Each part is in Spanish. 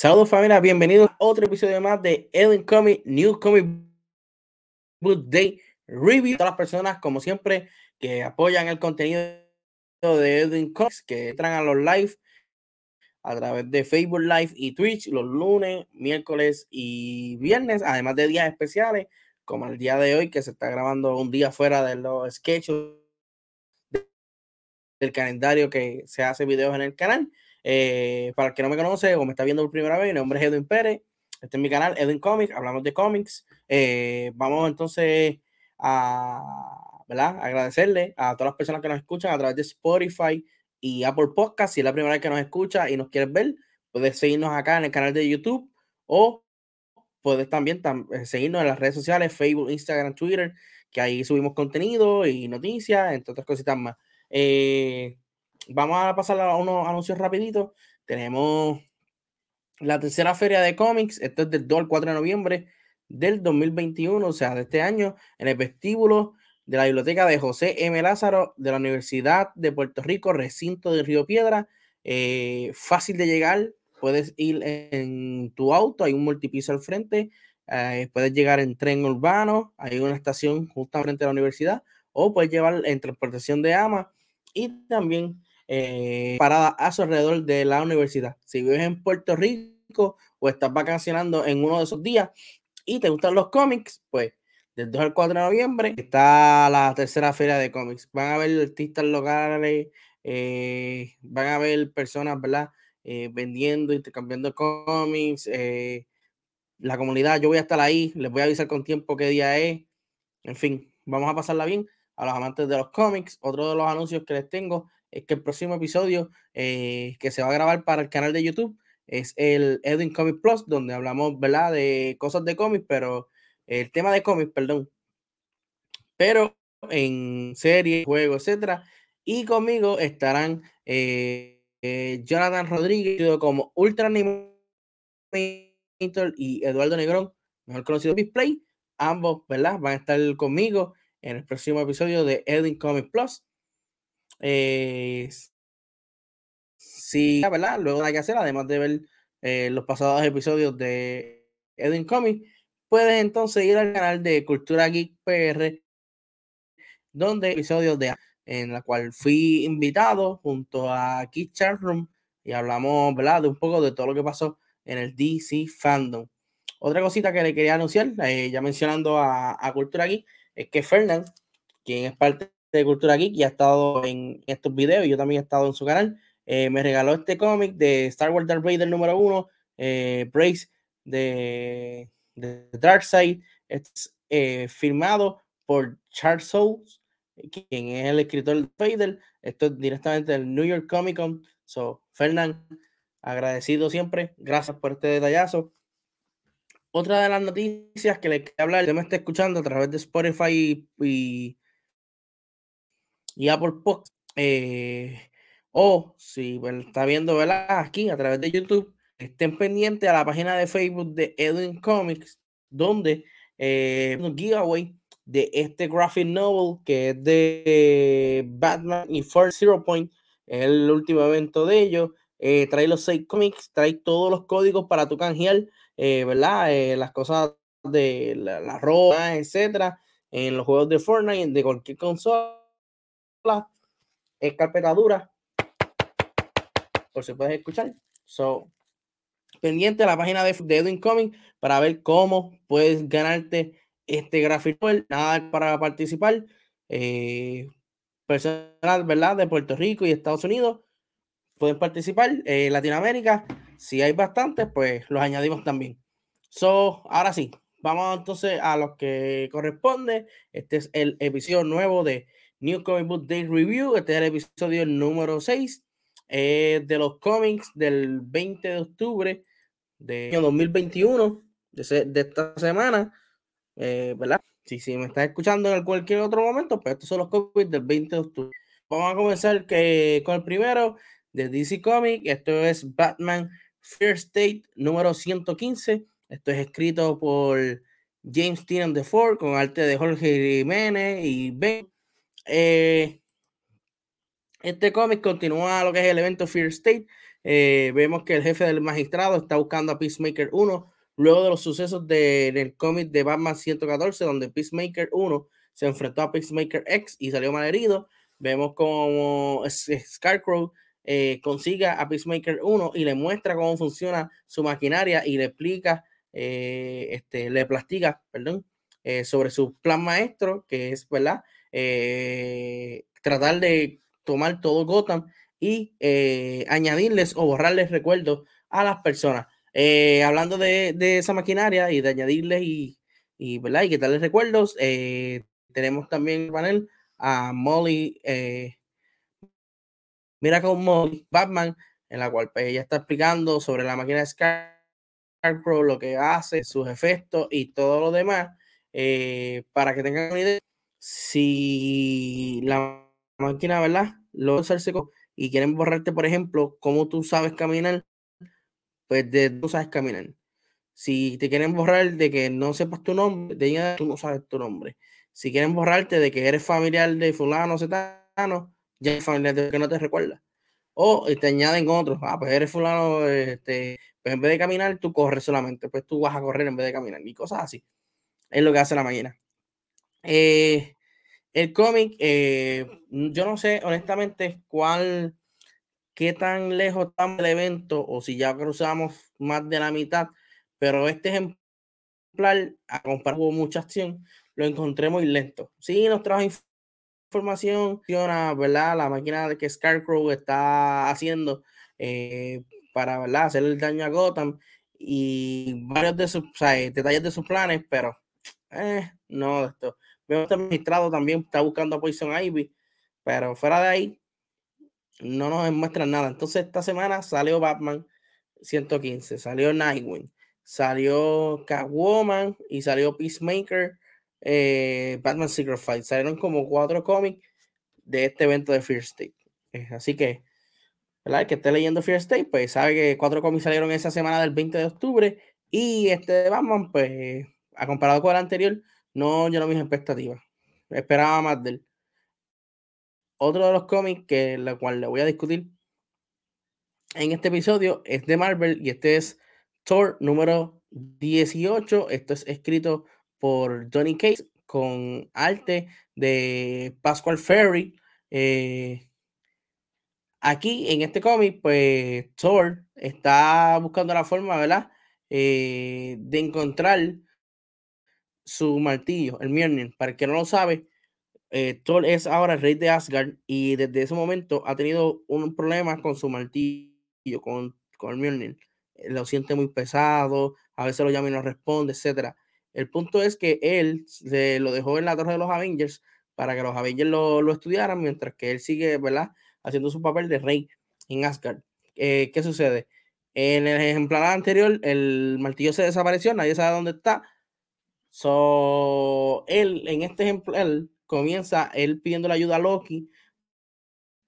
Saludos familia, bienvenidos a otro episodio más de Edwin Comic New Comic Book Day Review. Todas las personas, como siempre, que apoyan el contenido de Edwin Comics, que entran a los live a través de Facebook Live y Twitch los lunes, miércoles y viernes, además de días especiales, como el día de hoy, que se está grabando un día fuera de los sketches del calendario que se hace videos en el canal. Eh, para el que no me conoce o me está viendo por primera vez, mi nombre es Edwin Pérez. Este es mi canal, Edwin Comics. Hablamos de cómics. Eh, vamos entonces a ¿verdad? agradecerle a todas las personas que nos escuchan a través de Spotify y Apple Podcast. Si es la primera vez que nos escucha y nos quieres ver, puedes seguirnos acá en el canal de YouTube o puedes también eh, seguirnos en las redes sociales, Facebook, Instagram, Twitter, que ahí subimos contenido y noticias, entre otras cositas más. Vamos a pasar a unos anuncios rapiditos. Tenemos la tercera feria de cómics. Esto es del 2 al 4 de noviembre del 2021, o sea, de este año, en el vestíbulo de la biblioteca de José M. Lázaro de la Universidad de Puerto Rico, recinto de Río Piedra. Eh, fácil de llegar, puedes ir en tu auto, hay un multipiso al frente, eh, puedes llegar en tren urbano, hay una estación justo frente a la universidad, o puedes llevar en transportación de AMA y también eh, parada a su alrededor de la universidad. Si vives en Puerto Rico o estás vacacionando en uno de esos días y te gustan los cómics, pues del 2 al 4 de noviembre está la tercera feria de cómics. Van a ver artistas locales, eh, van a ver personas, ¿verdad? Eh, vendiendo, intercambiando cómics. la comunidad, yo voy a estar ahí, les voy a avisar con tiempo qué día es. En fin, vamos a pasarla bien a los amantes de los cómics. Otro de los anuncios que les tengo es que el próximo episodio eh, que se va a grabar para el canal de YouTube es el Edwin Comic Plus, donde hablamos, ¿verdad?, de cosas de cómics, pero el tema de cómics, perdón. Pero en serie, juego, etcétera. Y conmigo estarán eh, eh, Jonathan Rodríguez, como Ultra Animator y Eduardo Negrón, mejor conocido Display. Ambos, ¿verdad? Van a estar conmigo en el próximo episodio de Edwin Comic Plus. Eh, sí, ¿verdad? Luego hay que hacer, además de ver eh, los pasados episodios de Edwin Comic, puedes entonces ir al canal de Cultura Geek PR, donde episodios de en la cual fui invitado junto a Keith Room y hablamos. De un poco de todo lo que pasó en el DC Fandom. Otra cosita que le quería anunciar, eh, ya mencionando a, a Cultura Geek, es que Fernand, quien es parte de Cultura Geek y ha estado en estos videos, yo también he estado en su canal, eh, me regaló este cómic de Star Wars Darth Vader número uno, eh, Brace de, de Darkseid, es eh, firmado por Charles Souls, quien es el escritor de Vader, esto es directamente del New York Comic Con, so, Fernand, agradecido siempre, gracias por este detallazo. Otra de las noticias que le quiero hablar, que me está escuchando a través de Spotify y Apple Podcast, eh, o si está viendo ¿verdad? aquí a través de YouTube, estén pendientes a la página de Facebook de Edwin Comics, donde eh, un giveaway de este graphic novel que es de Batman y First Zero Point, es el último evento de ellos. Eh, trae los seis cómics, trae todos los códigos para tu canjear eh, ¿verdad? Las cosas de la, la ropa, etcétera, en los juegos de Fortnite, de cualquier consola, es carpeta dura, por si puedes escuchar. So, pendiente a la página de, de Edwin Comics para ver cómo puedes ganarte este gráfico. Nada para participar. Eh, personal, ¿verdad? De Puerto Rico y Estados Unidos pueden participar. Eh, Latinoamérica, si hay bastantes, pues los añadimos también. So, ahora sí, vamos entonces a lo que corresponde. Este es el episodio nuevo de New Comic Book Day Review. Este es el episodio número 6 eh, de los cómics del 20 de octubre de 2021, de, de esta semana, eh, ¿verdad? Si, si me estás escuchando en cualquier otro momento, pues estos son los cómics del 20 de octubre. Vamos a comenzar que, con el primero de DC Comics. Esto es Batman First State número 115. Esto es escrito por James Tynion de Ford con arte de Jorge Jiménez y Ben. Eh, este cómic continúa lo que es el evento Fear State, eh, vemos que el jefe del magistrado está buscando a Peacemaker 1 luego de los sucesos del cómic de Batman 114, donde Peacemaker 1 se enfrentó a Peacemaker X y salió mal herido. Vemos como Scarecrow eh, consiga a Peacemaker 1 y le muestra cómo funciona su maquinaria y le explica, eh, este, le platica, perdón, eh, sobre su plan maestro, que es, ¿verdad? Tratar de tomar todo Gotham y añadirles o borrarles recuerdos a las personas. hablando de, esa maquinaria y de añadirles y, y, ¿verdad? y quitarles recuerdos, tenemos también el panel a Molly Mira con Molly Batman, en la cual pues, ella está explicando sobre la máquina de Scarecrow, lo que hace, sus efectos y todo lo demás, eh, para que tengan una idea. Si la máquina, ¿verdad? Lo usarse y quieren borrarte, por ejemplo, cómo tú sabes caminar, pues de tú sabes caminar. Si te quieren borrar de que no sepas tu nombre, de ella tú no sabes tu nombre. Si quieren borrarte de que eres familiar de fulano, cetano, ya familiar de que no te recuerda. O te añaden otros, ah, pues eres fulano, este, pues en vez de caminar, tú corres solamente, pues tú vas a correr en vez de caminar y cosas así. Es lo que hace la máquina. Eh, el cómic, eh, yo no sé honestamente cuál, qué tan lejos está el evento o si ya cruzamos más de la mitad, pero este ejemplar, a comparar con mucha acción, lo encontré muy lento. Sí, nos trajo información, ¿verdad? La máquina que Scarecrow está haciendo eh, para, ¿verdad? Hacer el daño a Gotham y varios de sus, detalles de sus planes, pero eh, no esto. Que el magistrado también está buscando a Poison Ivy, pero fuera de ahí no nos muestran nada. Entonces esta semana salió Batman 115, salió Nightwing, salió Catwoman y salió Peacemaker eh, Batman Secret Fight. Salieron como cuatro cómics de este evento de Fear State. Eh, así que, ¿verdad? Que esté leyendo Fear State, pues sabe que cuatro cómics salieron esa semana del 20 de octubre. Y este de Batman, pues, a comparado con el anterior, no llenó mis expectativas. Esperaba más de él. Otro de los cómics que la cual le voy a discutir en este episodio es de Marvel y este es Thor número 18. Esto es escrito por Donny Case con arte de Pascual Ferry. Eh, aquí en este cómic, pues Thor está buscando la forma, ¿verdad? Eh, de encontrar su martillo, el Mjolnir. Para el que no lo sabe, eh, Thor es ahora el rey de Asgard y desde ese momento ha tenido un problema con su martillo, con, con el Mjolnir. Lo siente muy pesado, a veces lo llama y no responde, etcétera. El punto es que él se lo dejó en la torre de los Avengers para que los Avengers lo, estudiaran, mientras que él sigue, ¿verdad? Haciendo su papel de rey en Asgard. Eh, ¿Qué sucede? En el ejemplar anterior, el martillo se desapareció, nadie sabe dónde está. So, él, en este ejemplar, comienza él pidiendo la ayuda a Loki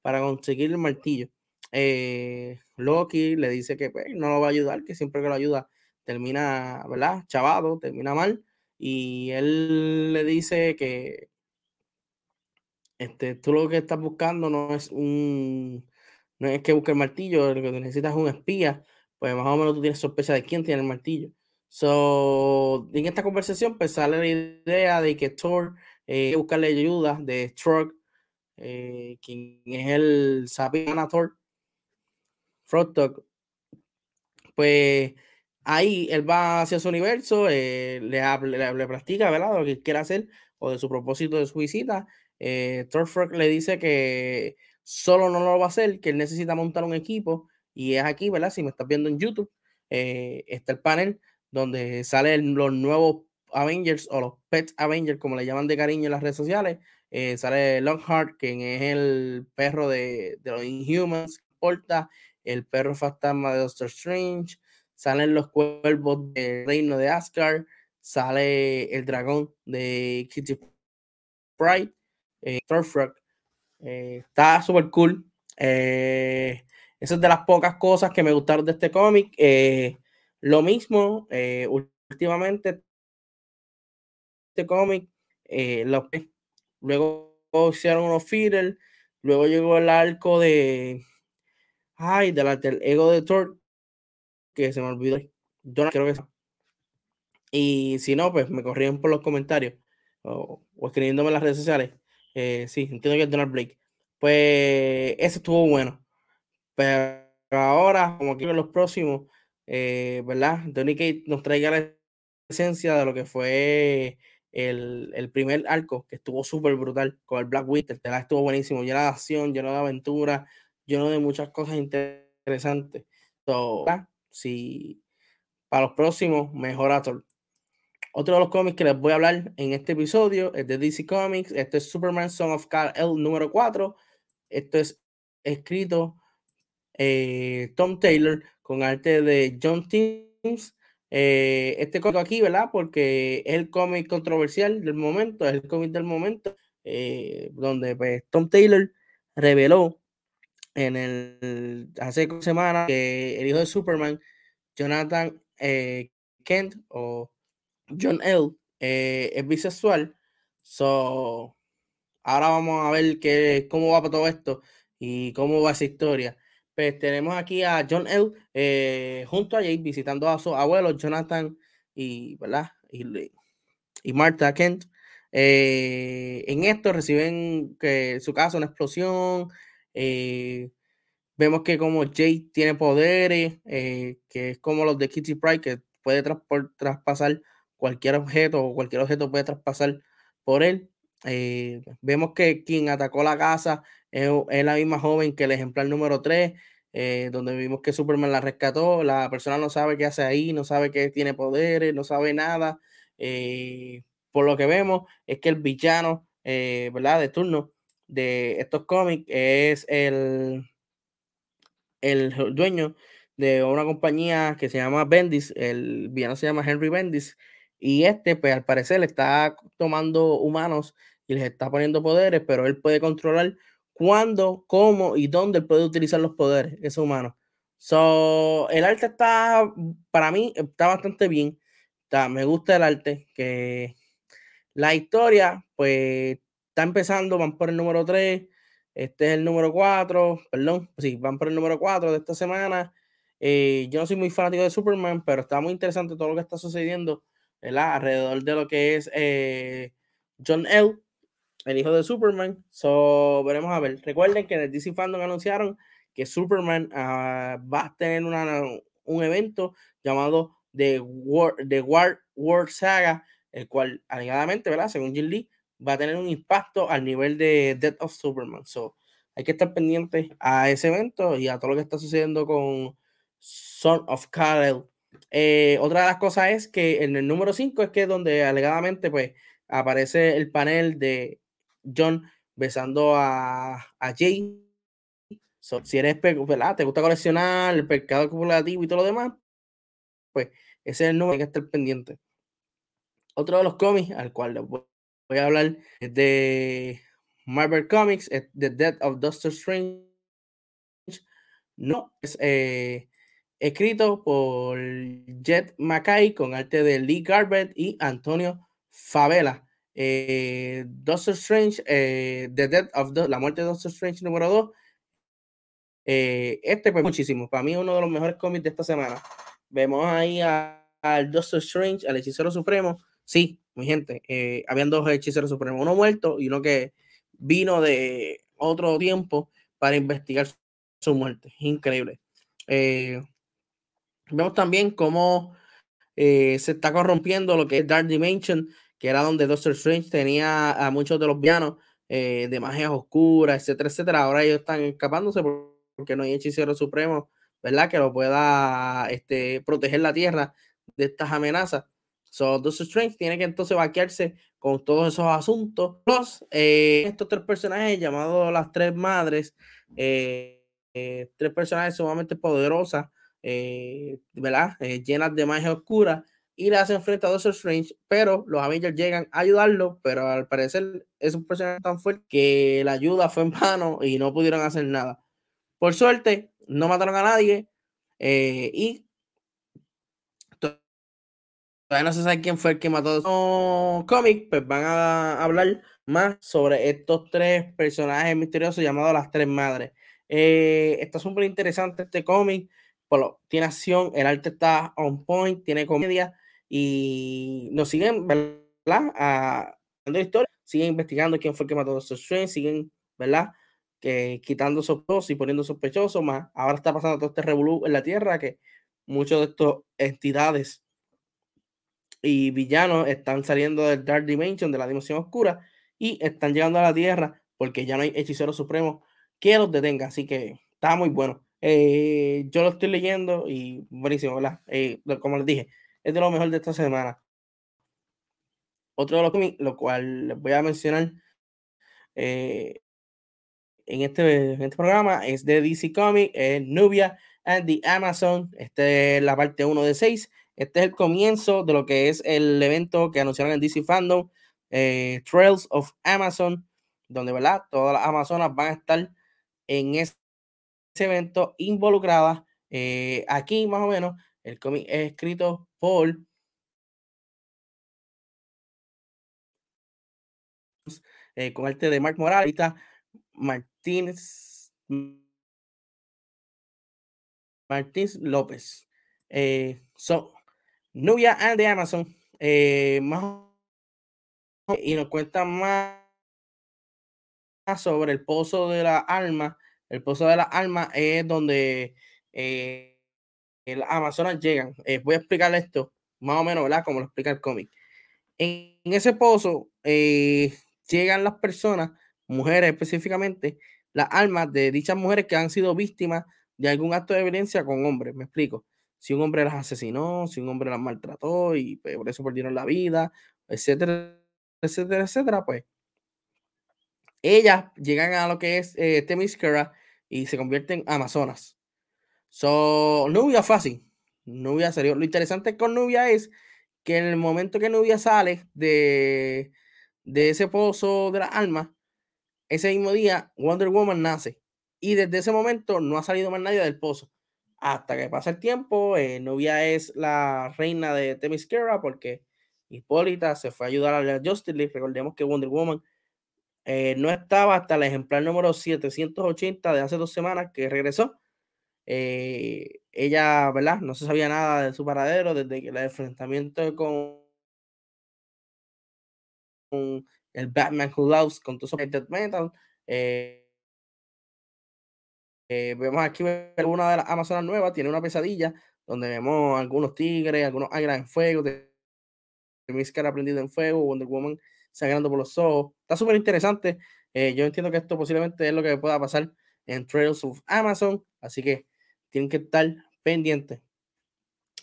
para conseguir el martillo. Eh, Loki le dice que pues, no lo va a ayudar, que siempre que lo ayuda termina, ¿verdad? Chavado, termina mal. Y él le dice que este, tú lo que estás buscando no es un, no es que busque el martillo, lo que necesitas es un espía, pues más o menos tú tienes sospecha de quién tiene el martillo. So, en esta conversación, pues sale la idea de que Thor eh, buscarle ayuda de Strug, eh, quien es el Sabina Thor, Frog Pues ahí él va hacia su universo, eh, le, le, le, practica, ¿verdad? Lo que quiere hacer o de su propósito de su visita. Eh, le dice que solo no lo va a hacer, que él necesita montar un equipo y es aquí, ¿verdad? Si me estás viendo en YouTube, eh, está el panel donde salen los nuevos Avengers o los Pet Avengers, como le llaman de cariño en las redes sociales. Eh, sale Longheart, quien es el perro de, los Inhumans, porta el perro fantasma de Doctor Strange, salen los cuervos del reino de Asgard, sale el dragón de Kitty Pride, eh, eh está súper cool. Eh, es de las pocas cosas que me gustaron de este cómic. Eh, lo mismo, últimamente, este cómic, luego hicieron unos feeders, luego llegó el arco de Ay, del ego de Thor, que se me olvidó. No creo que. Y si no, pues me corrían por los comentarios o, escribiéndome en las redes sociales. Eh, sí, entiendo que es Donald Blake. Pues ese estuvo bueno. Pero ahora, como que los próximos, eh, ¿verdad? Donny Kate nos traiga la esencia de lo que fue el, el primer arco, que estuvo súper brutal con el Black Winter. Estuvo buenísimo, lleno de acción, lleno de aventura, lleno de muchas cosas interesantes. So, si para los próximos, mejor Thor. Otro de los cómics que les voy a hablar en este episodio es de DC Comics. Este es Superman Son of Kal-El número 4. Esto es escrito eh, Tom Taylor con arte de John Teams. Eh, este cómic aquí, ¿verdad? Porque es el cómic controversial del momento, es el cómic del momento, eh, donde pues, Tom Taylor reveló en el hace semanas que el hijo de Superman, Jonathan Kent o John L. Eh, es bisexual. So, ahora vamos a ver qué, cómo va todo esto y cómo va esa historia. Pues tenemos aquí a John L. Eh, junto a Jay visitando a su abuelo Jonathan y, ¿verdad? y, y Martha Kent. Eh, en esto reciben que su casa una explosión. vemos que como Jay tiene poderes, que es como los de Kitty Pride, que puede traspasar cualquier objeto o cualquier objeto puede traspasar por él. Eh, vemos que quien atacó la casa es, la misma joven que el ejemplar número 3, eh, donde vimos que Superman la rescató. La persona no sabe qué hace ahí, no sabe que tiene poderes, no sabe nada. Eh, por lo que vemos es que el villano, ¿verdad? De turno de estos cómics es el, el dueño de una compañía que se llama Bendis, el villano se llama Henry Bendis, y este, pues al parecer, le está tomando humanos y les está poniendo poderes, pero él puede controlar cuándo, cómo y dónde puede utilizar los poderes, ese humano. So, el arte está, para mí, está bastante bien. Está, me gusta el arte, que la historia, pues, está empezando, van por el número 3, este es el número 4, perdón, sí, van por el número 4 de esta semana. Eh, yo no soy muy fanático de Superman, pero está muy interesante todo lo que está sucediendo alrededor de lo que es eh, John L., el hijo de Superman. So, veremos a ver. Recuerden que en el DC Fandom anunciaron que Superman ah, va a tener una, un evento llamado The War, The War World Saga, el cual, alegadamente, ¿verdad? Según Jim Lee, va a tener un impacto al nivel de Death of Superman. So, hay que estar pendientes a ese evento y a todo lo que está sucediendo con Son of Kal-El eh, otra de las cosas es que en el número 5 es que donde alegadamente pues aparece el panel de John besando a, a Jay. si eres, ¿verdad? Te gusta coleccionar el mercado acumulativo y todo lo demás, pues ese es el número que está pendiente. Otro de los cómics al cual voy a hablar es de Marvel Comics, The Death of Doctor Strange. No, es eh, escrito por Jet Mackay con arte de Lee Garbett y Antonio Favela. Eh, Doctor Strange, eh, The Death of la muerte de Doctor Strange número 2. Eh, este pues muchísimo, para mí uno de los mejores cómics de esta semana. Vemos ahí al Doctor Strange, al hechicero supremo. Sí, mi gente, habían dos hechiceros supremos, uno muerto y uno que vino de otro tiempo para investigar su muerte. Increíble. Vemos también cómo se está corrompiendo lo que es Dark Dimension, que era donde Doctor Strange tenía a muchos de los villanos eh, de magias oscuras, etcétera, etcétera. Ahora ellos están escapándose porque no hay hechicero supremo, ¿verdad? Que lo pueda este, proteger la tierra de estas amenazas. So, Doctor Strange tiene que entonces vaquearse con todos esos asuntos. Los, eh, estos tres personajes llamados las tres madres, tres personajes sumamente poderosas eh, ¿verdad? Eh, llenas de magia oscura y le hacen frente a Doctor Strange, pero los Avengers llegan a ayudarlo, pero al parecer es un personaje tan fuerte que la ayuda fue en vano y no pudieron hacer nada. Por suerte, no mataron a nadie eh, y todavía no se sabe quién fue el que mató a cómic, pues van a hablar más sobre estos tres personajes misteriosos llamados las tres madres. Eh, está súper interesante este cómic. Tiene acción, el arte está on point, tiene comedia y nos siguen, ¿verdad? A, la historia, siguen investigando quién fue el que mató a Doctor siguen, ¿verdad? Que quitando sospechosos y poniendo sospechosos más. Ahora está pasando todo este revolú en la Tierra que muchos de estas entidades y villanos están saliendo del Dark Dimension, de la dimensión oscura, y están llegando a la Tierra porque ya no hay hechicero supremo que los detenga. Así que está muy bueno. Eh, yo lo estoy leyendo y buenísimo, ¿verdad? Eh, como les dije, es de lo mejor de esta semana. Otro de los cómics, lo cual les voy a mencionar eh, en, este, en este programa, es de DC Comics, Nubia and the Amazon. Este es la parte 1 de 6. Este es el comienzo de lo que es el evento que anunciaron en DC Fandom, eh, Trails of Amazon, donde ¿verdad? todas las Amazonas van a estar en ese evento involucradas. Eh, aquí más o menos el cómic es escrito por eh, con arte de Mark Morales, Martínez Martínez López. Eh, so, Nubia and de Amazon. Eh, más y nos cuenta más sobre el pozo de la alma. El pozo de la alma es donde eh, las Amazonas llegan. Eh, voy a explicar esto más o menos, ¿verdad? Como lo explica el cómic. En, ese pozo eh, llegan las personas, mujeres específicamente, las almas de dichas mujeres que han sido víctimas de algún acto de violencia con hombres. Me explico. Si un hombre las asesinó, si un hombre las maltrató y pues, por eso perdieron la vida, etcétera, etcétera, etcétera, pues ellas llegan a lo que es eh, Temiscera y se convierten en Amazonas. So, Nubia fácil. Nubia serio. Lo interesante con Nubia es que en el momento que Nubia sale de, de ese pozo de las almas, ese mismo día Wonder Woman nace. Y desde ese momento no ha salido más nadie del pozo. Hasta que pasa el tiempo, eh, Nubia es la reina de Temiscera porque Hipólita se fue a ayudar a la Justice League. Recordemos que Wonder Woman eh, no estaba hasta el ejemplar número 780 de hace dos semanas que regresó. Eh, ella, ¿verdad? No se sabía nada de su paradero desde que el enfrentamiento con, el Batman Who Loves, con todo su Death Metal. Eh, vemos aquí una de las Amazonas nuevas, tiene una pesadilla donde vemos algunos tigres, algunos águilas en fuego, de, de cara prendido en fuego, Wonder Woman sangrando por los ojos. Está súper interesante. Eh, yo entiendo que esto posiblemente es lo que pueda pasar en Trails of Amazon, así que tienen que estar pendientes.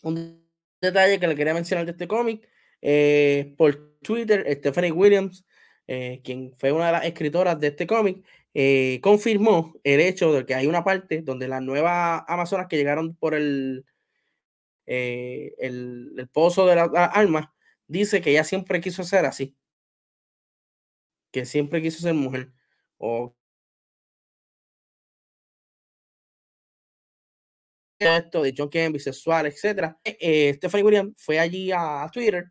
Un detalle que le quería mencionar de este cómic, eh, por Twitter, Stephanie Williams, eh, quien fue una de las escritoras de este cómic, confirmó el hecho de que hay una parte donde las nuevas Amazonas que llegaron por el, el, el, pozo de las almas, dice que ella siempre quiso ser así que siempre quiso ser mujer o esto de John Kevin, bisexual, etcétera. Eh, eh, Stephanie Williams fue allí a Twitter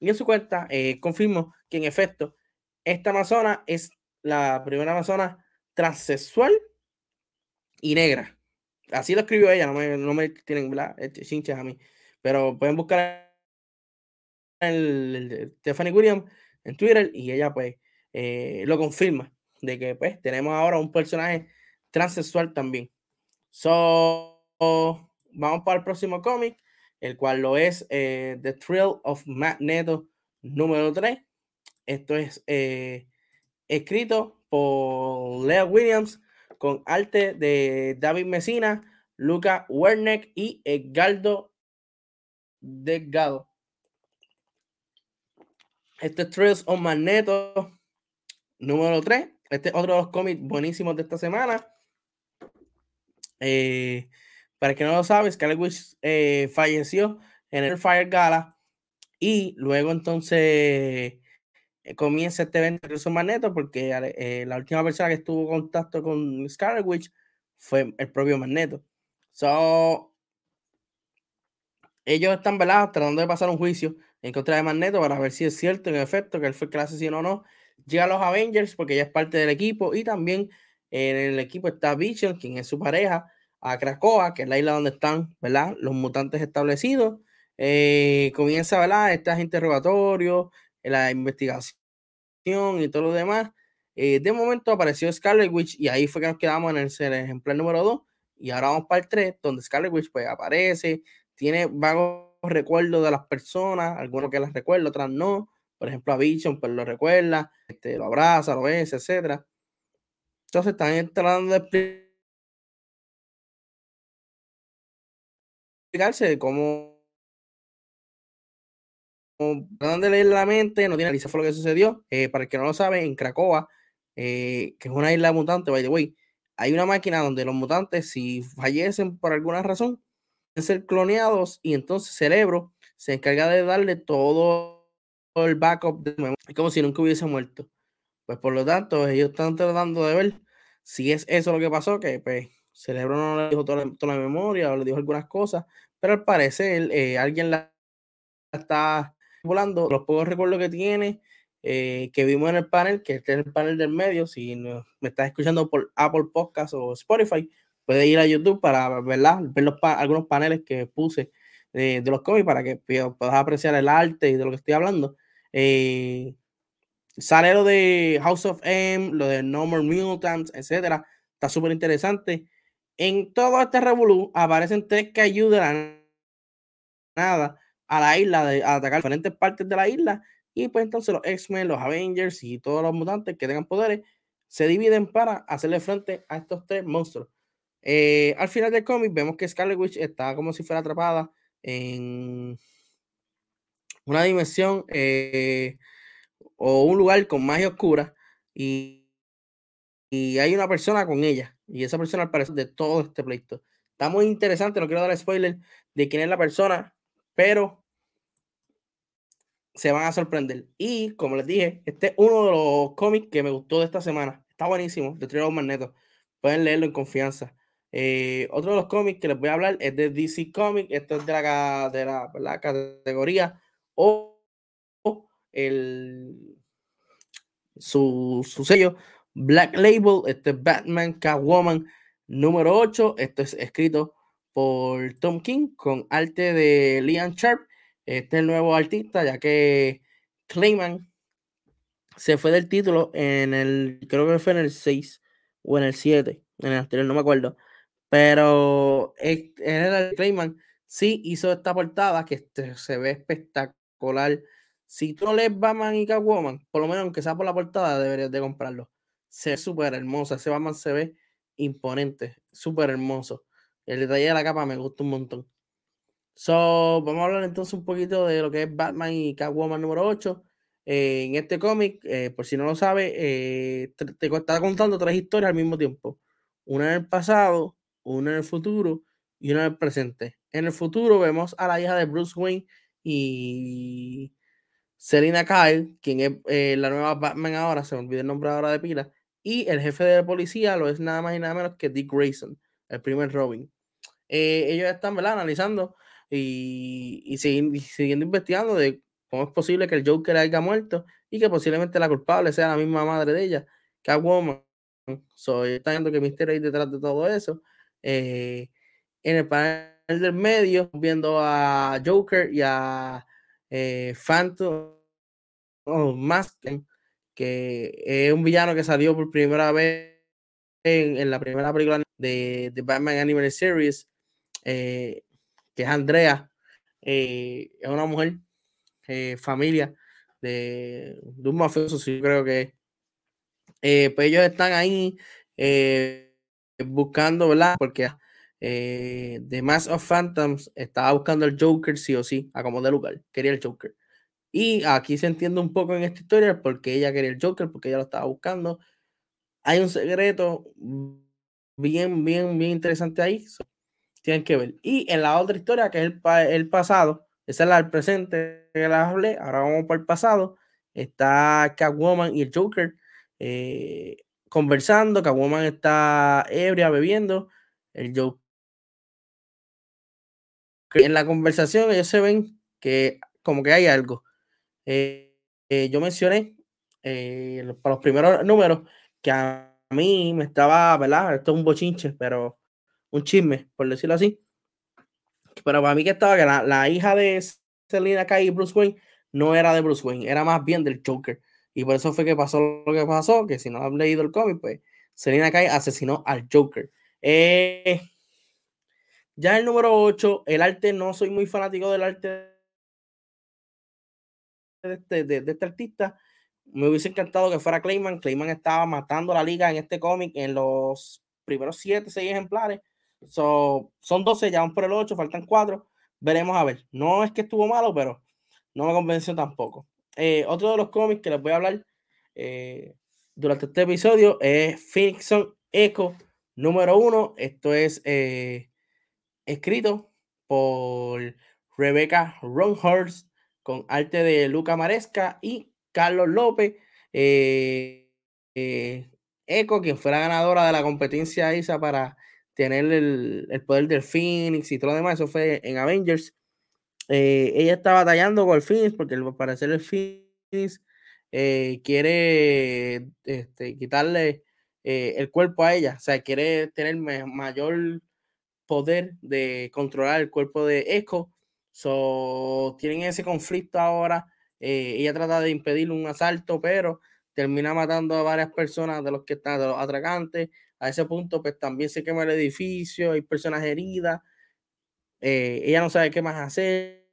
y en su cuenta eh, confirmó que en efecto esta amazona es la primera amazona transexual y negra. Así lo escribió ella, no me, no me tienen este, chinches a mí. Pero pueden buscar el, Stephanie Williams en Twitter y ella pues eh, lo confirma, de que pues tenemos ahora un personaje transexual también. So, vamos para el próximo cómic, el cual lo es eh, The Thrill of Magneto número 3. Esto es eh, escrito por Leo Williams con arte de David Messina, Luca Werneck y Edgardo Delgado. Este es Thrills of Magneto Número 3. Este es otro de los cómics buenísimos de esta semana. Eh, para el que no lo sabe, Scarlet Witch eh, falleció en el Fire Gala y luego entonces eh, comienza este evento de Magneto porque la última persona que estuvo en contacto con Scarlet Witch fue el propio Magneto. So, ellos están velados tratando de pasar un juicio en contra de Magneto para ver si es cierto en efecto que él fue el que asesinó o no llega los Avengers porque ya es parte del equipo y también En el equipo está Vision, quien es su pareja, a Krakoa, que es la isla donde están, ¿verdad? Los mutantes establecidos. Eh, comienza, ¿verdad? Este interrogatorio, la investigación y todo lo demás. Eh, de momento apareció Scarlet Witch y ahí fue que nos quedamos en el, ejemplar número 2 y ahora vamos para el 3, donde Scarlet Witch pues aparece, tiene vagos recuerdos de las personas, algunos que las recuerda, otras no. Por ejemplo, a Vision pues lo recuerda, este, lo abraza, lo besa, etc. Entonces están tratando de explicarse de cómo tratan de leer la mente, no tiene analizar fue lo que sucedió. Eh, para el que no lo sabe, en Cracoa, eh, que es una isla mutante, by the way, hay una máquina donde los mutantes, si fallecen por alguna razón, pueden ser cloneados y entonces el cerebro se encarga de darle todo el backup de memoria, como si nunca hubiese muerto. Pues por lo tanto, ellos están tratando de ver si es eso lo que pasó, que pues cerebro no le dijo toda la, memoria o le dijo algunas cosas, pero al parecer eh, alguien la está volando, los pocos recuerdos que tiene, eh, que vimos en el panel, que este es el panel del medio, si me estás escuchando por Apple Podcast o Spotify, puedes ir a YouTube para ¿verdad? ver los algunos paneles que puse de, los cómics para que puedas apreciar el arte y de lo que estoy hablando. Eh, sale lo de House of M, lo de No More Mutants, etcétera. Está súper interesante. En todo este revolú aparecen tres que ayudan nada a la isla, de, a atacar diferentes partes de la isla. Y pues entonces los X-Men, los Avengers y todos los mutantes que tengan poderes se dividen para hacerle frente a estos tres monstruos. Eh, al final del cómic vemos que Scarlet Witch está como si fuera atrapada en una dimensión eh, o un lugar con magia oscura y, hay una persona con ella y esa persona al parecer de todo este pleito. Está muy interesante, no quiero dar spoiler de quién es la persona, pero se van a sorprender. Y como les dije, este es uno de los cómics que me gustó de esta semana. Está buenísimo, de Trio Magneto. Pueden leerlo en confianza. Eh, otro de los cómics que les voy a hablar es de DC Comics. Esto es de la, de la, categoría o, el, su, su, sello Black Label. Este es Batman Catwoman número 8. Esto es escrito por Tom King con arte de Liam Sharp. Este es el nuevo artista, ya que Clayman se fue del título en el, creo que fue en el 6 o en el 7, en el anterior, no me acuerdo. Pero en el Clayman sí hizo esta portada que este, se ve espectacular. Si tú no lees Batman y Catwoman, por lo menos aunque sea por la portada, deberías de comprarlo. Se ve súper hermoso. Ese Batman se ve imponente, súper hermoso. El detalle de la capa me gusta un montón. So, vamos a hablar entonces un poquito de lo que es Batman y Catwoman número 8. Eh, en este cómic, eh, por si no lo sabes, eh, te, está contando tres historias al mismo tiempo. Una en el pasado, una en el futuro y una en el presente. En el futuro vemos a la hija de Bruce Wayne y Selina Kyle, quien es la nueva Batman ahora, se me olvidó el nombre ahora de pila, y el jefe de policía lo es nada más y nada menos que Dick Grayson, el primer Robin. Eh, ellos están analizando y, siguiendo investigando de cómo es posible que el Joker haya muerto y que posiblemente la culpable sea la misma madre de ella, Catwoman. So, están viendo que misterio hay detrás de todo eso. Eh, en el panel del medio, viendo a Joker y a eh, Phantom oh, Mask, que es un villano que salió por primera vez en, la primera película de, de Batman Animated Series. Eh, que es Andrea, eh, es una mujer, eh, familia de, un mafioso, sí, creo que pues ellos están ahí buscando, ¿verdad? Porque The Mass of Phantoms estaba buscando el Joker sí o sí, a como de lugar, quería el Joker. Y aquí se entiende un poco en esta historia porque ella quería el Joker, porque ella lo estaba buscando. Hay un secreto bien, bien, bien interesante ahí tienen que ver. Y en la otra historia, que es el, el pasado, esa es la del presente que la hablé, ahora vamos por el pasado, está Catwoman y el Joker eh, conversando, Catwoman está ebria bebiendo, el Joker. En la conversación ellos se ven que como que hay algo. Eh, eh, yo mencioné para los primeros números que a mí me estaba, ¿verdad? Esto es un bochinche, pero un chisme, por decirlo así. Pero para mí que estaba que la, hija de Selina Kyle y Bruce Wayne no era de Bruce Wayne, era más bien del Joker. Y por eso fue que pasó lo que pasó, que si no han leído el cómic, pues Selina Kyle asesinó al Joker. Eh, ya el número 8, el arte, no soy muy fanático del arte de este, de este artista, me hubiese encantado que fuera Clayman. Clayman estaba matando la liga en este cómic en los primeros 7, 6 ejemplares. son 12, ya van por el 8, faltan 4. Veremos a ver. No es que estuvo malo, pero no me convenció tampoco. Eh, otro de los cómics que les voy a hablar eh, durante este episodio es Fiction Echo número 1. Esto es eh, escrito por Rebecca Ronhurst con arte de Luca Maresca y Carlos López, eh, eh, Eco, quien fuera ganadora de la competencia esa para tener el, poder del Phoenix y todo lo demás, eso fue en Avengers. Eh, ella está batallando con el Phoenix porque al parecer el Phoenix quiere este, quitarle el cuerpo a ella, o sea, quiere tener mayor poder de controlar el cuerpo de Echo. So, tienen ese conflicto ahora eh, ella trata de impedir un asalto, pero termina matando a varias personas de los que están, de los atracantes. A ese punto, pues también se quema el edificio, hay personas heridas. Eh, ella no sabe qué más hacer.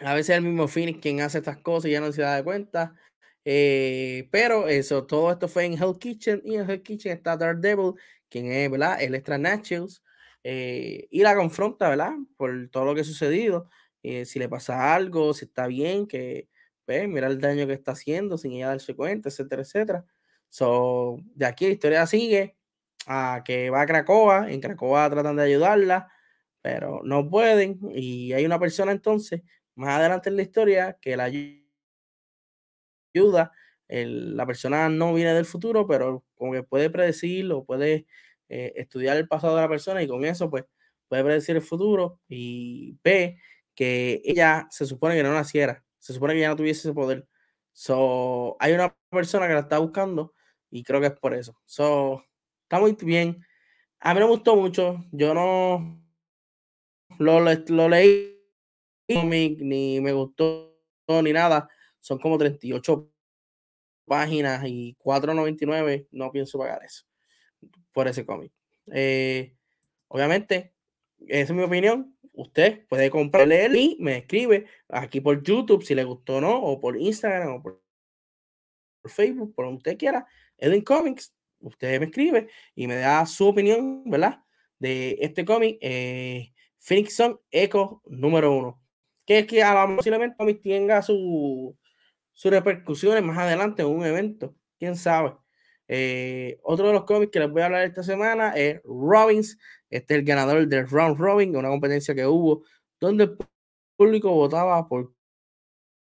A veces el mismo Phoenix quien hace estas cosas y ya no se da cuenta. Eh, pero eso, todo esto fue en Hell Kitchen y en Hell Kitchen está Daredevil, quien es, ¿verdad? El Extra Naturals. y la confronta, ¿verdad? Por todo lo que ha sucedido. Eh, si le pasa algo, si está bien, que pues, mira el daño que está haciendo sin ella darse cuenta, etcétera, etcétera. So, de aquí la historia sigue a que va a Cracoa, en Cracoa tratan de ayudarla, pero no pueden, y hay una persona entonces, más adelante en la historia, que la ayuda, la persona no viene del futuro, pero como que puede predecirlo, puede eh, estudiar el pasado de la persona y con eso pues puede predecir el futuro y ve que ella se supone que no naciera, se supone que ya no tuviese ese poder. So, hay una persona que la está buscando y creo que es por eso. So, está muy bien. A mí me gustó mucho. Yo no lo, lo leí ni me gustó ni nada. Son como 38 páginas y 4.99. No pienso pagar eso por ese cómic. Eh, obviamente, esa es mi opinión usted puede comprarle el y me escribe aquí por YouTube si le gustó o no, o por Instagram, o por, Facebook, por donde usted quiera, Edwin Comics, usted me escribe y me da su opinión, ¿verdad? De este cómic, eh, Phoenix Sun Echo número uno. Que es que a lo posiblemente cómic tenga sus repercusiones más adelante en un evento, quién sabe. Eh, otro de los cómics que les voy a hablar esta semana es Robbins. Este es el ganador del Round Robin, una competencia que hubo donde el público votaba por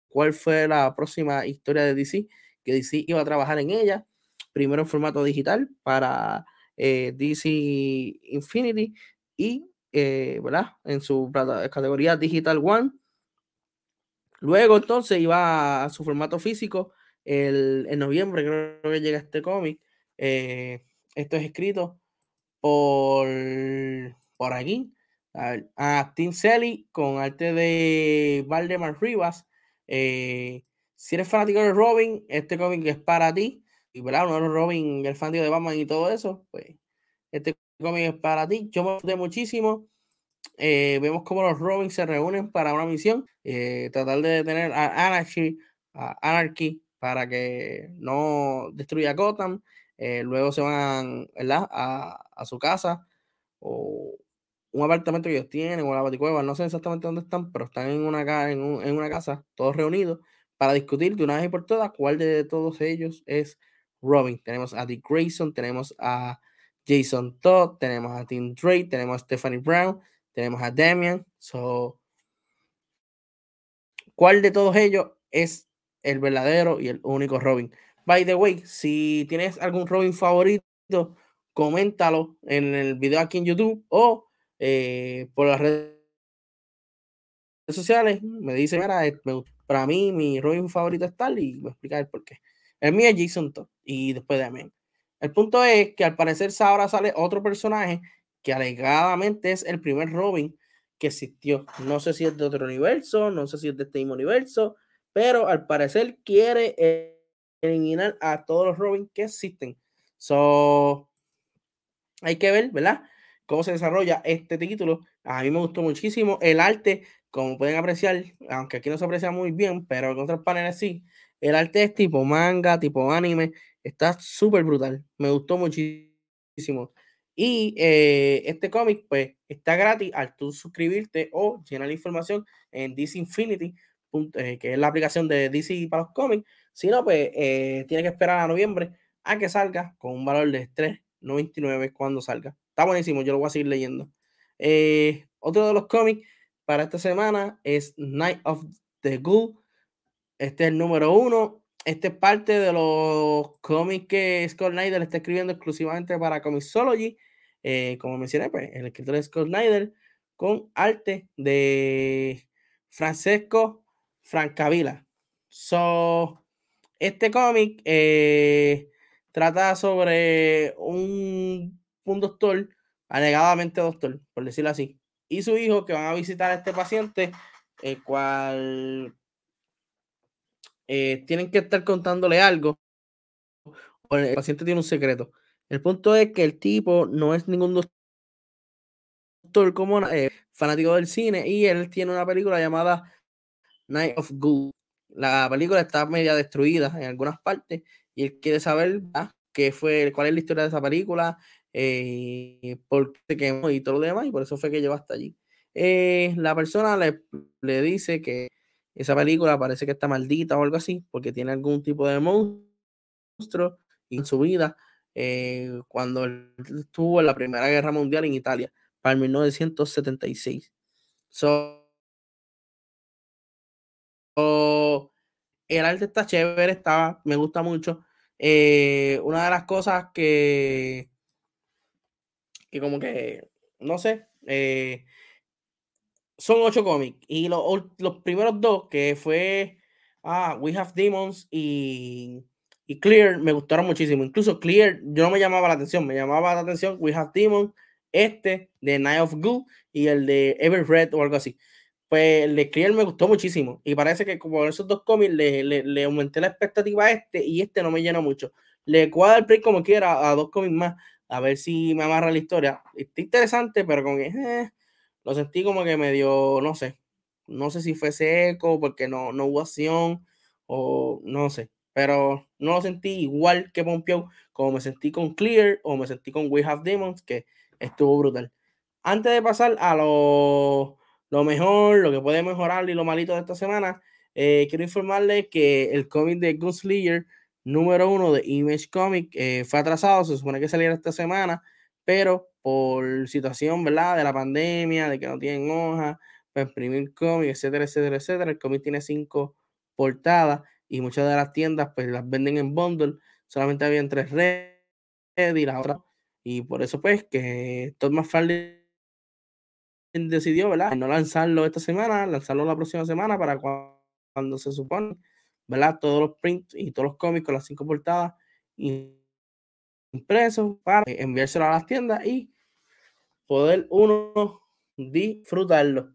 cuál fue la próxima historia de DC, que DC iba a trabajar en ella. Primero en formato digital para eh, DC Infinity y, eh. En su categoría Digital One. Luego entonces iba a su formato físico el, en noviembre creo que llega este cómic. Eh, esto es escrito por, por aquí. A, Tim Selly con arte de Valdemar Rivas. Eh, si eres fanático de Robin, este cómic es para ti. Y verdad, uno de los Robin, el fanático de Batman y todo eso, pues este cómic es para ti. Yo me gusté muchísimo. Eh, vemos cómo los Robin se reúnen para una misión. tratar de detener a Anarchy, a Anarchy para que no destruya Gotham. Eh, luego se van A, a, su casa o un apartamento que ellos tienen o la baticueva, no sé exactamente dónde están, pero están en una, en, en una casa, todos reunidos, para discutir de una vez y por todas cuál de todos ellos es Robin. Tenemos a Dick Grayson, tenemos a Jason Todd, tenemos a Tim Drake, tenemos a Stephanie Brown, tenemos a Damian. So, ¿Cuál de todos ellos es el verdadero y el único Robin. By the way, si tienes algún Robin favorito, coméntalo en el video aquí en YouTube o eh, por las redes sociales. Me dice, mira, para mí mi Robin favorito es tal y me explica el por qué. El mío es Jason Todd y después de Amen. El punto es que al parecer ahora sale otro personaje que alegadamente es el primer Robin que existió. No sé si es de otro universo, no sé si es de este mismo universo, pero al parecer quiere eliminar a todos los Robin que existen. So, hay que ver, ¿verdad? Cómo se desarrolla este título. A mí me gustó muchísimo el arte, como pueden apreciar, aunque aquí no se aprecia muy bien, pero en otros paneles sí. El arte es tipo manga, tipo anime. Está súper brutal. Me gustó muchísimo. Y eh, este cómic, pues, está gratis al tú suscribirte o llenar la información en DC Infinity, eh, que es la aplicación de DC para los cómics. Si no, pues, eh, tiene que esperar a noviembre a que salga con un valor de 3.99 cuando salga. Está buenísimo, yo lo voy a seguir leyendo. otro de los cómics para esta semana es Night of the Ghoul. Este es el número uno. Este es parte de los cómics que Scott Snyder está escribiendo exclusivamente para Comixology. Eh, como mencioné, pues, el escritor es Scott Snyder con arte de Francesco Francavilla. So, este cómic eh, trata sobre un, un doctor, alegadamente doctor, por decirlo así, y su hijo que van a visitar a este paciente, el cual eh, tienen que estar contándole algo, el paciente tiene un secreto. El punto es que el tipo no es ningún doctor como eh, fanático del cine y él tiene una película llamada Night of Ghoul. La película está media destruida en algunas partes y él quiere saber qué fue, cuál es la historia de esa película, eh, por qué quemó y todo lo demás, y por eso fue que llegó hasta allí. Eh, la persona le, le, dice que esa película parece que está maldita o algo así, porque tiene algún tipo de monstruo en su vida eh, cuando estuvo en la Primera Guerra Mundial en Italia, para el 1976. So, el arte está chévere, está, me gusta mucho. una de las cosas que que como que, no sé, eh, son ocho cómics. Y los primeros dos, que fue ah, We Have Demons y, y, Clear, me gustaron muchísimo. Incluso Clear, yo no me llamaba la atención, me llamaba la atención We Have Demons, este de Night of Goo y el de Ever Red o algo así. Pues el Clear me gustó muchísimo. Y parece que como esos dos cómics le, le, aumenté la expectativa a este y este no me llena mucho. Le cuadra el play como quiera a dos cómics más a ver si me amarra la historia. Está interesante, pero con eh, lo sentí como que medio, no sé, no sé si fue seco porque no, no hubo acción o no sé, pero no lo sentí igual que Pompeo como me sentí con Clear o me sentí con We Have Demons, que estuvo brutal. Antes de pasar a lo, lo mejor, lo que puede mejorar y lo malito de esta semana, eh, quiero informarles que el cómic de Gunslinger número uno de Image Comic eh, fue atrasado, se supone que saliera esta semana, pero por situación, ¿verdad? De la pandemia, de que no tienen hoja para imprimir cómic, etcétera, etcétera, etcétera. El cómic tiene cinco portadas y muchas de las tiendas pues las venden en bundle. Solamente había tres redes y la otra. Y por eso pues que Todd McFarlane decidió, ¿verdad? No lanzarlo esta semana, lanzarlo la próxima semana para cuando se supone ¿verdad? Todos los prints y todos los cómics con las cinco portadas impresos para enviárselo a las tiendas y poder uno disfrutarlo.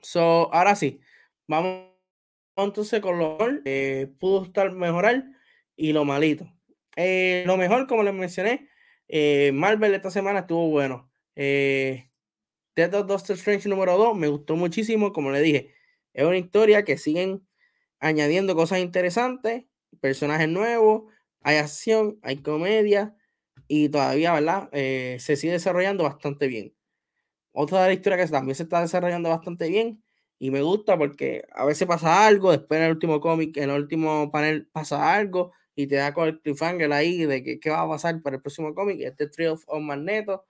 So, ahora sí, vamos entonces con lo mejor, eh, pudo estar mejorar y lo malito. Eh, lo mejor, como les mencioné, eh, Marvel esta semana estuvo bueno. Eh, Death of Doctor Strange número 2 me gustó muchísimo, como le dije, es una historia que siguen añadiendo cosas interesantes, personajes nuevos, hay acción, hay comedia y todavía, ¿verdad? Eh, se sigue desarrollando bastante bien. Otra de la historia que también se está desarrollando bastante bien y me gusta porque a veces pasa algo, después en el último cómic, en el último panel pasa algo y te da con el cliffhanger ahí de qué va a pasar para el próximo cómic. Este Triumph of Magneto,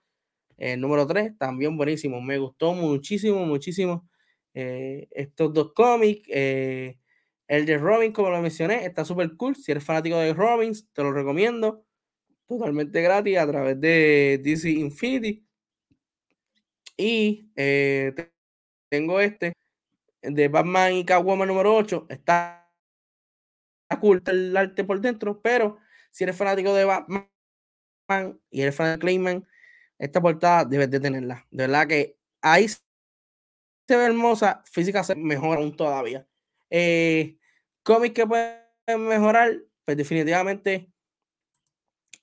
el número 3, también buenísimo. Me gustó muchísimo, muchísimo eh, estos dos cómics. Eh, el de Robin, como lo mencioné, está súper cool. Si eres fanático de Robins, te lo recomiendo. Totalmente gratis a través de DC Infinity. Y eh, tengo este de Batman y Catwoman número 8. Está cool el arte por dentro, pero si eres fanático de Batman y eres fanático de Clayman, esta portada debes de tenerla. De verdad que ahí se ve hermosa, física se mejora aún todavía. Eh, cómics que pueden mejorar, pues definitivamente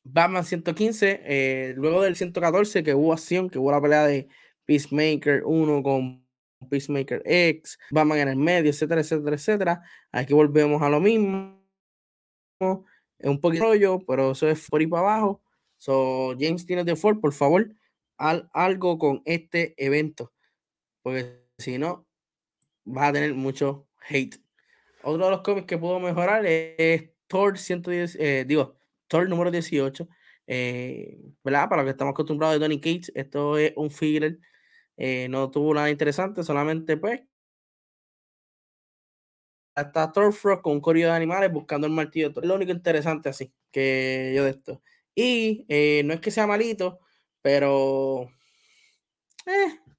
Batman 115, eh, luego del 114 que hubo acción, que hubo la pelea de Peacemaker 1 con Peacemaker X, Batman en el medio, etcétera, etcétera, etcétera. Aquí volvemos a lo mismo. Es un poquito rollo, pero eso es por ahí para abajo. So, James tiene de Ford, por favor, al, algo con este evento. Porque si no, vas a tener mucho hate. Otro de los cómics que puedo mejorar es, Thor 110, eh, digo, Thor número 18. Eh, ¿Verdad? Para lo que estamos acostumbrados de Donny Cates, esto es un filler. Eh, no tuvo nada interesante, solamente pues. Hasta Thorfrock con un corrido de animales buscando el martillo. Es lo único interesante así que yo de esto. Y no es que sea malito, pero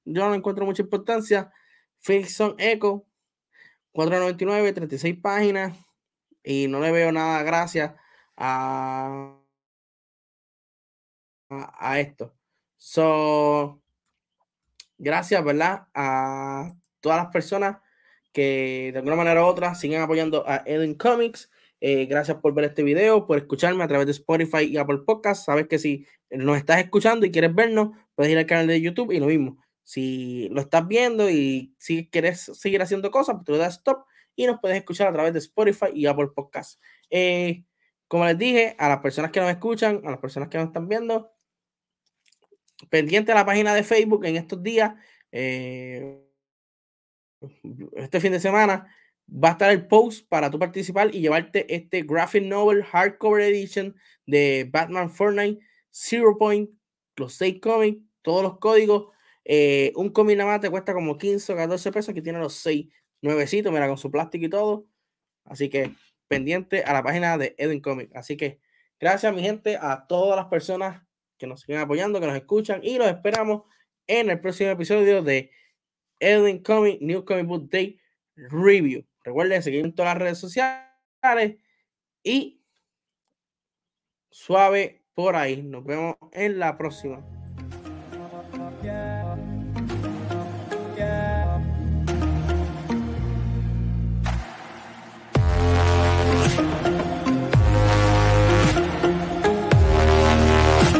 yo no encuentro mucha importancia. Fiction Echo, 4.99, 36 páginas. Y no le veo nada gracias a, a, esto. So, gracias, ¿verdad? A todas las personas que de alguna manera u otra siguen apoyando a Eden Comics. Eh, gracias por ver este video, por escucharme a través de Spotify y Apple Podcasts. Sabes que si nos estás escuchando y quieres vernos, puedes ir al canal de YouTube y lo mismo. Si lo estás viendo y si quieres seguir haciendo cosas, pues tú le das stop y nos puedes escuchar a través de Spotify y Apple Podcasts. Eh, como les dije, a las personas que nos escuchan, a las personas que nos están viendo, pendiente a la página de Facebook en estos días, eh, este fin de semana, va a estar el post para tu participar y llevarte este graphic novel hardcover edition de Batman Fortnite, Zero Point, los seis cómics, todos los códigos. Eh, un cómic nada más te cuesta como 15 o 14 pesos, que tiene los seis nuevecitos, mira, con su plástico y todo. Así que pendiente a la página de Edwin Comic. Así que gracias, mi gente, a todas las personas que nos siguen apoyando, que nos escuchan y los esperamos en el próximo episodio de Edwin Comic New Comic Book Day Review. Recuerden seguirme en todas las redes sociales y suave por ahí. Nos vemos en la próxima.